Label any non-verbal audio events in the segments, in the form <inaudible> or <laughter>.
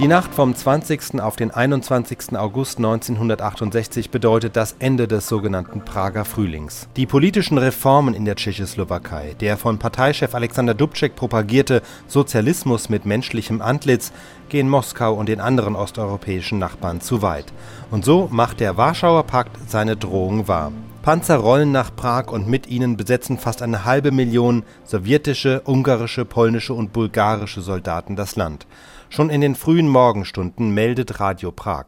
Die Nacht vom 20. auf den 21. August 1968 bedeutet das Ende des sogenannten Prager Frühlings. Die politischen Reformen in der Tschechoslowakei, der von Parteichef Alexander Dubček propagierte Sozialismus mit menschlichem Antlitz, gehen Moskau und den anderen osteuropäischen Nachbarn zu weit. Und so macht der Warschauer Pakt seine Drohung wahr. Panzer rollen nach Prag und mit ihnen besetzen fast eine halbe Million sowjetische, ungarische, polnische und bulgarische Soldaten das Land. Schon in den frühen Morgenstunden meldet Radio Prag.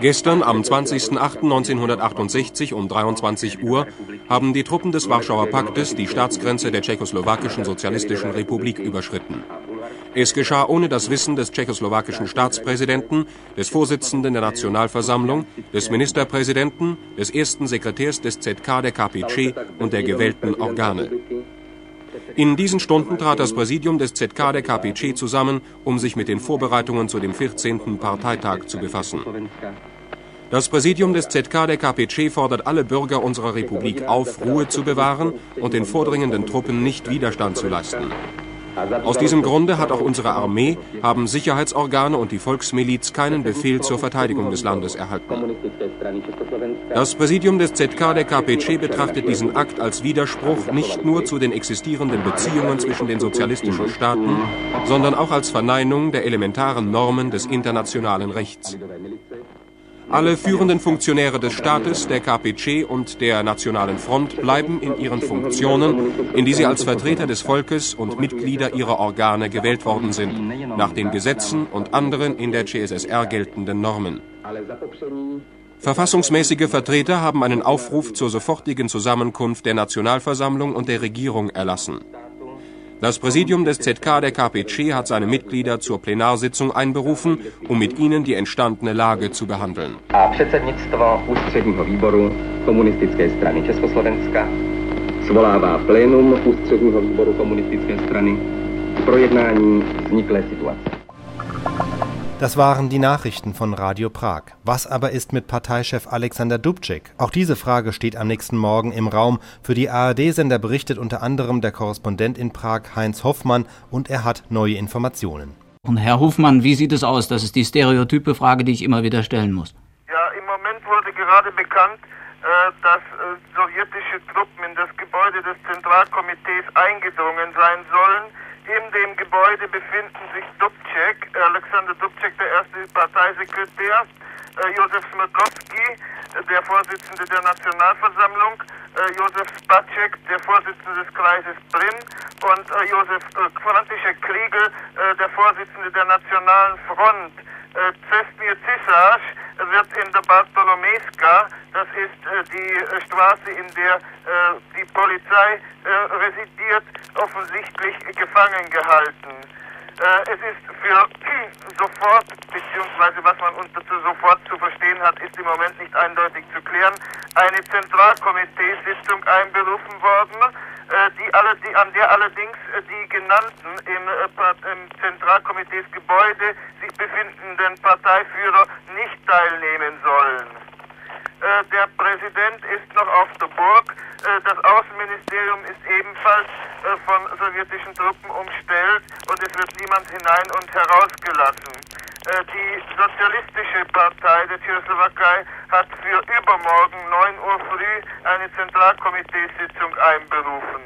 Gestern am 20.08.1968 um 23 Uhr haben die Truppen des Warschauer Paktes die Staatsgrenze der Tschechoslowakischen Sozialistischen Republik überschritten. Es geschah ohne das Wissen des tschechoslowakischen Staatspräsidenten, des Vorsitzenden der Nationalversammlung, des Ministerpräsidenten, des ersten Sekretärs des ZK der KPC und der gewählten Organe. In diesen Stunden trat das Präsidium des ZK der KPC zusammen, um sich mit den Vorbereitungen zu dem 14. Parteitag zu befassen. Das Präsidium des ZK der KPC fordert alle Bürger unserer Republik auf, Ruhe zu bewahren und den vordringenden Truppen nicht Widerstand zu leisten. Aus diesem Grunde hat auch unsere Armee, haben Sicherheitsorgane und die Volksmiliz keinen Befehl zur Verteidigung des Landes erhalten. Das Präsidium des ZK der KPC betrachtet diesen Akt als Widerspruch nicht nur zu den existierenden Beziehungen zwischen den sozialistischen Staaten, sondern auch als Verneinung der elementaren Normen des internationalen Rechts. Alle führenden Funktionäre des Staates, der KPC und der Nationalen Front bleiben in ihren Funktionen, in die sie als Vertreter des Volkes und Mitglieder ihrer Organe gewählt worden sind, nach den Gesetzen und anderen in der CSSR geltenden Normen. Verfassungsmäßige Vertreter haben einen Aufruf zur sofortigen Zusammenkunft der Nationalversammlung und der Regierung erlassen. Das Präsidium des ZK der KPC hat seine Mitglieder zur Plenarsitzung einberufen, um mit ihnen die entstandene Lage zu behandeln. Plénum ústředního výboru komunistické strany k projednání vzniklé situace. Das waren die Nachrichten von Radio Prag. Was aber ist mit Parteichef Alexander Dubček? Auch diese Frage steht am nächsten Morgen im Raum. Für die ARD-Sender berichtet unter anderem der Korrespondent in Prag Heinz Hoffmann und er hat neue Informationen. Und Herr Hofmann, wie sieht es aus? Das ist die stereotype Frage, die ich immer wieder stellen muss. Ja, im Moment wurde gerade bekannt, äh, dass äh, sowjetische Truppen in das Gebäude des Zentralkomitees eingedrungen sein sollen. In dem Gebäude befinden sich Dubček, Alexander Dubček, der erste Parteisekretär, äh, Josef Smrkowski, äh, der Vorsitzende der Nationalversammlung, Josef Spacek, der Vorsitzende des Kreises Brin und äh, Josef äh, František Kriegel, äh, der Vorsitzende der Nationalen Front. Äh, Cestmir Cisage wird in der Bartolomejska, das ist äh, die äh, Straße, in der äh, die Polizei äh, residiert, offensichtlich gefangen gehalten. Äh, es ist für <clears throat> sofort, beziehungsweise was man unter sofort zu verstehen hat, ist im Moment nicht eindeutig zu klären, eine Zentralkomiteesitzung einberufen worden, äh, die alle, die, an der allerdings äh, die genannten im, äh, im Zentralkomiteesgebäude sich befindenden Parteiführer nicht teilnehmen sollen. Äh, der Präsident ist noch auf der Burg. Äh, das Außenministerium ist ebenfalls äh, von sowjetischen Truppen umstellt und es wird niemand hinein und herausgelassen. Die Sozialistische Partei der Tschechoslowakei hat für übermorgen 9 Uhr früh eine Zentralkomiteesitzung einberufen.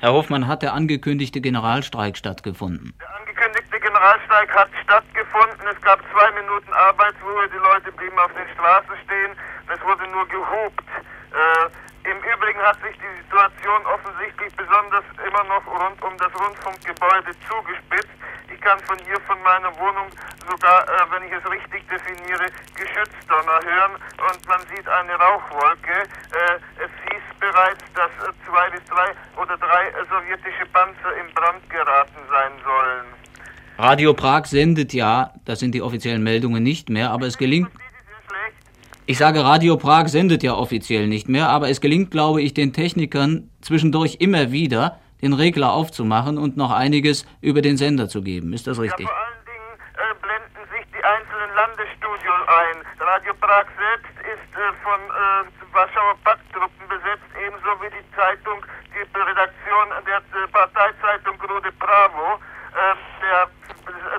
Herr Hofmann, hat der angekündigte Generalstreik stattgefunden? Der angekündigte Generalstreik hat stattgefunden. Es gab zwei Minuten Arbeitsruhe. Die Leute blieben auf den Straßen stehen. Es wurde nur gehupt. Äh, Im Übrigen hat sich die Situation offensichtlich besonders immer noch rund um das Rundfunkgebäude zugespitzt. Ich kann von hier, von meiner Wohnung, sogar, äh, wenn ich es richtig definiere, Geschützdonner hören und man sieht eine Rauchwolke. Äh, es hieß bereits, dass äh, zwei bis drei oder drei äh, sowjetische Panzer in Brand geraten sein sollen. Radio Prag sendet ja, das sind die offiziellen Meldungen nicht mehr, aber es gelingt. Ich sage, Radio Prag sendet ja offiziell nicht mehr, aber es gelingt, glaube ich, den Technikern zwischendurch immer wieder, den Regler aufzumachen und noch einiges über den Sender zu geben. Ist das richtig? Ja, vor allen Dingen äh, blenden sich die einzelnen Landesstudios ein. Radio Prag selbst ist äh, von äh, Warschauer Pakttruppen besetzt, ebenso wie die Zeitung, die Redaktion der Parteizeitung Grude Bravo. Äh, der,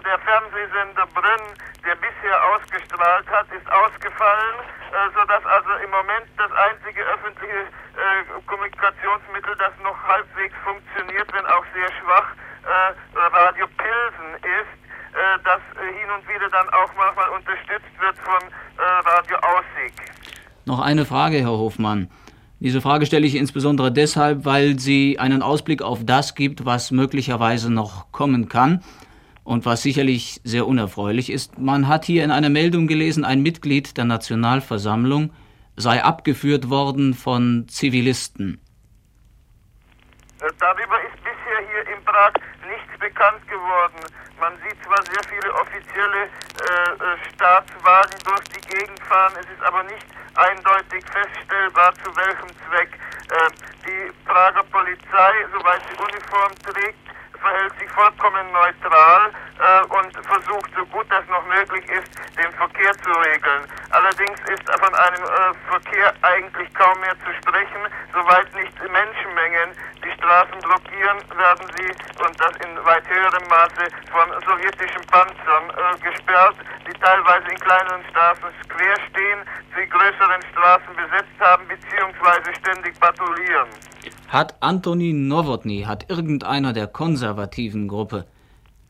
der Fernsehsender Brünn, der bisher ausgestrahlt hat, ist ausgefallen, äh, sodass also im Moment das einzige öffentliche äh, Kommunikationsmittel, das noch halbwegs funktioniert, wenn auch sehr schwach, Radio Pilsen ist, das hin und wieder dann auch manchmal unterstützt wird von Radio Aussig. Noch eine Frage, Herr Hofmann. Diese Frage stelle ich insbesondere deshalb, weil sie einen Ausblick auf das gibt, was möglicherweise noch kommen kann und was sicherlich sehr unerfreulich ist. Man hat hier in einer Meldung gelesen, ein Mitglied der Nationalversammlung sei abgeführt worden von Zivilisten. Äh, darüber ist hier in Prag nichts bekannt geworden. Man sieht zwar sehr viele offizielle äh, äh Staatswagen durch die Gegend fahren, es ist aber nicht eindeutig feststellbar, zu welchem Zweck. Äh, die Prager Polizei, soweit sie Uniform trägt, verhält sich vollkommen neutral äh, und versucht, so gut das noch möglich ist, den Verkehr zu regeln. Allerdings ist von einem äh, Verkehr eigentlich kaum mehr zu sprechen, soweit nicht Menschenmengen Straßen blockieren, werden sie, und das in weit höherem Maße, von sowjetischen Panzern äh, gesperrt, die teilweise in kleineren Straßen quer stehen, die größeren Straßen besetzt haben, beziehungsweise ständig patrouillieren. Hat Antoni Nowotny, hat irgendeiner der konservativen Gruppe,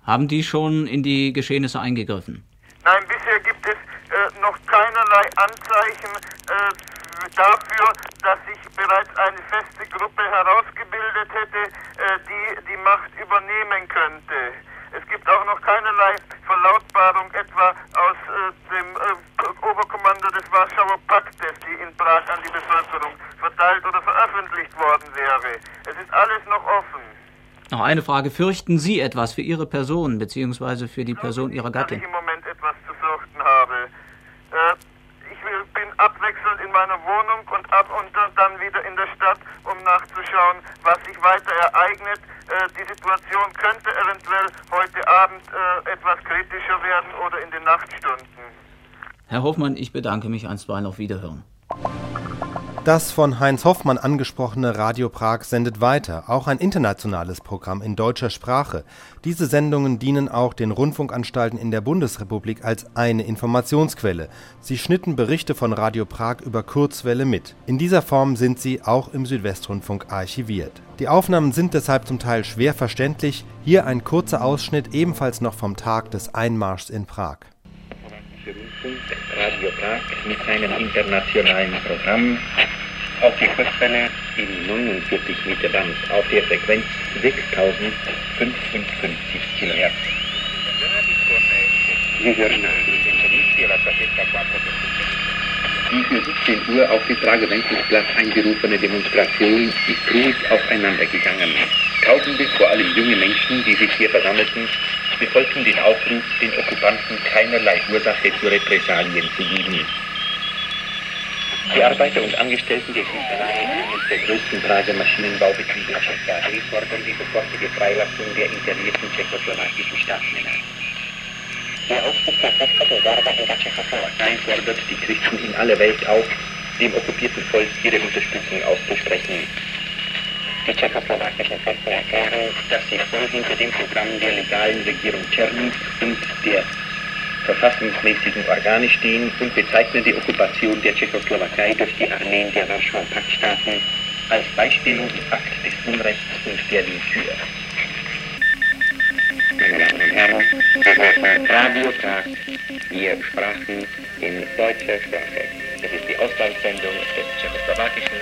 haben die schon in die Geschehnisse eingegriffen? Nein, bisher gibt es äh, noch keinerlei Anzeichen äh, dafür, dass sich bereits eine feste Gruppe herausgebildet hätte, äh, die die Macht übernehmen könnte. Es gibt auch noch keinerlei Verlautbarung etwa aus äh, dem äh, Oberkommando des Warschauer Paktes, die in Prag an die Bevölkerung verteilt oder veröffentlicht worden wäre. Es ist alles noch offen. Noch eine Frage. Fürchten Sie etwas für Ihre Person bzw. für die Person Ihrer Gattin? Ich im Moment etwas zu fürchten habe. Ich bin abwechselnd in meiner Wohnung und ab und dann wieder in der Stadt, um nachzuschauen, was sich weiter ereignet. Äh, die Situation könnte eventuell heute Abend äh, etwas kritischer werden oder in den Nachtstunden. Herr Hoffmann, ich bedanke mich einstweilen auf Wiederhören. Das von Heinz Hoffmann angesprochene Radio Prag sendet weiter, auch ein internationales Programm in deutscher Sprache. Diese Sendungen dienen auch den Rundfunkanstalten in der Bundesrepublik als eine Informationsquelle. Sie schnitten Berichte von Radio Prag über Kurzwelle mit. In dieser Form sind sie auch im Südwestrundfunk archiviert. Die Aufnahmen sind deshalb zum Teil schwer verständlich. Hier ein kurzer Ausschnitt ebenfalls noch vom Tag des Einmarschs in Prag. Prag mit seinem internationalen Programm auf die Kurzwelle in 49 Meter Band auf der Frequenz 6055 kHz. Hören die für 17 Uhr auf den Prager eingerufene Demonstration ist ruhig aufeinander gegangen. Tausende, vor allem junge Menschen, die sich hier versammelten, befolgten den Aufruf, den Okkupanten keinerlei Ursache zu Repressalien zu geben. Die Arbeiter und Angestellten der Schießerei eines der größten Prager Maschinenbaubetriebe HSKD fordern die sofortige Freilassung der internierten tschechoslowakischen Staatsmänner. Der Aufruf der Werber in der Tschechoslowakei fordert die Christen in aller Welt auf, dem okkupierten Volk ihre Unterstützung auszusprechen. Die tschechoslowakischen Kräfte erklären, dass sie voll hinter dem Programm der legalen Regierung Tschernin und der verfassungsmäßigen Organe stehen und bezeichnen die Okkupation der Tschechoslowakei durch die Armeen der Warschauer Paktstaaten als Beispielungsakt des Unrechts und der Willkür. Meine Damen und Herren, Radio Tag. Wir sprachen in deutscher Sprache. Das ist die Auslandssendung des tschechoslowakischen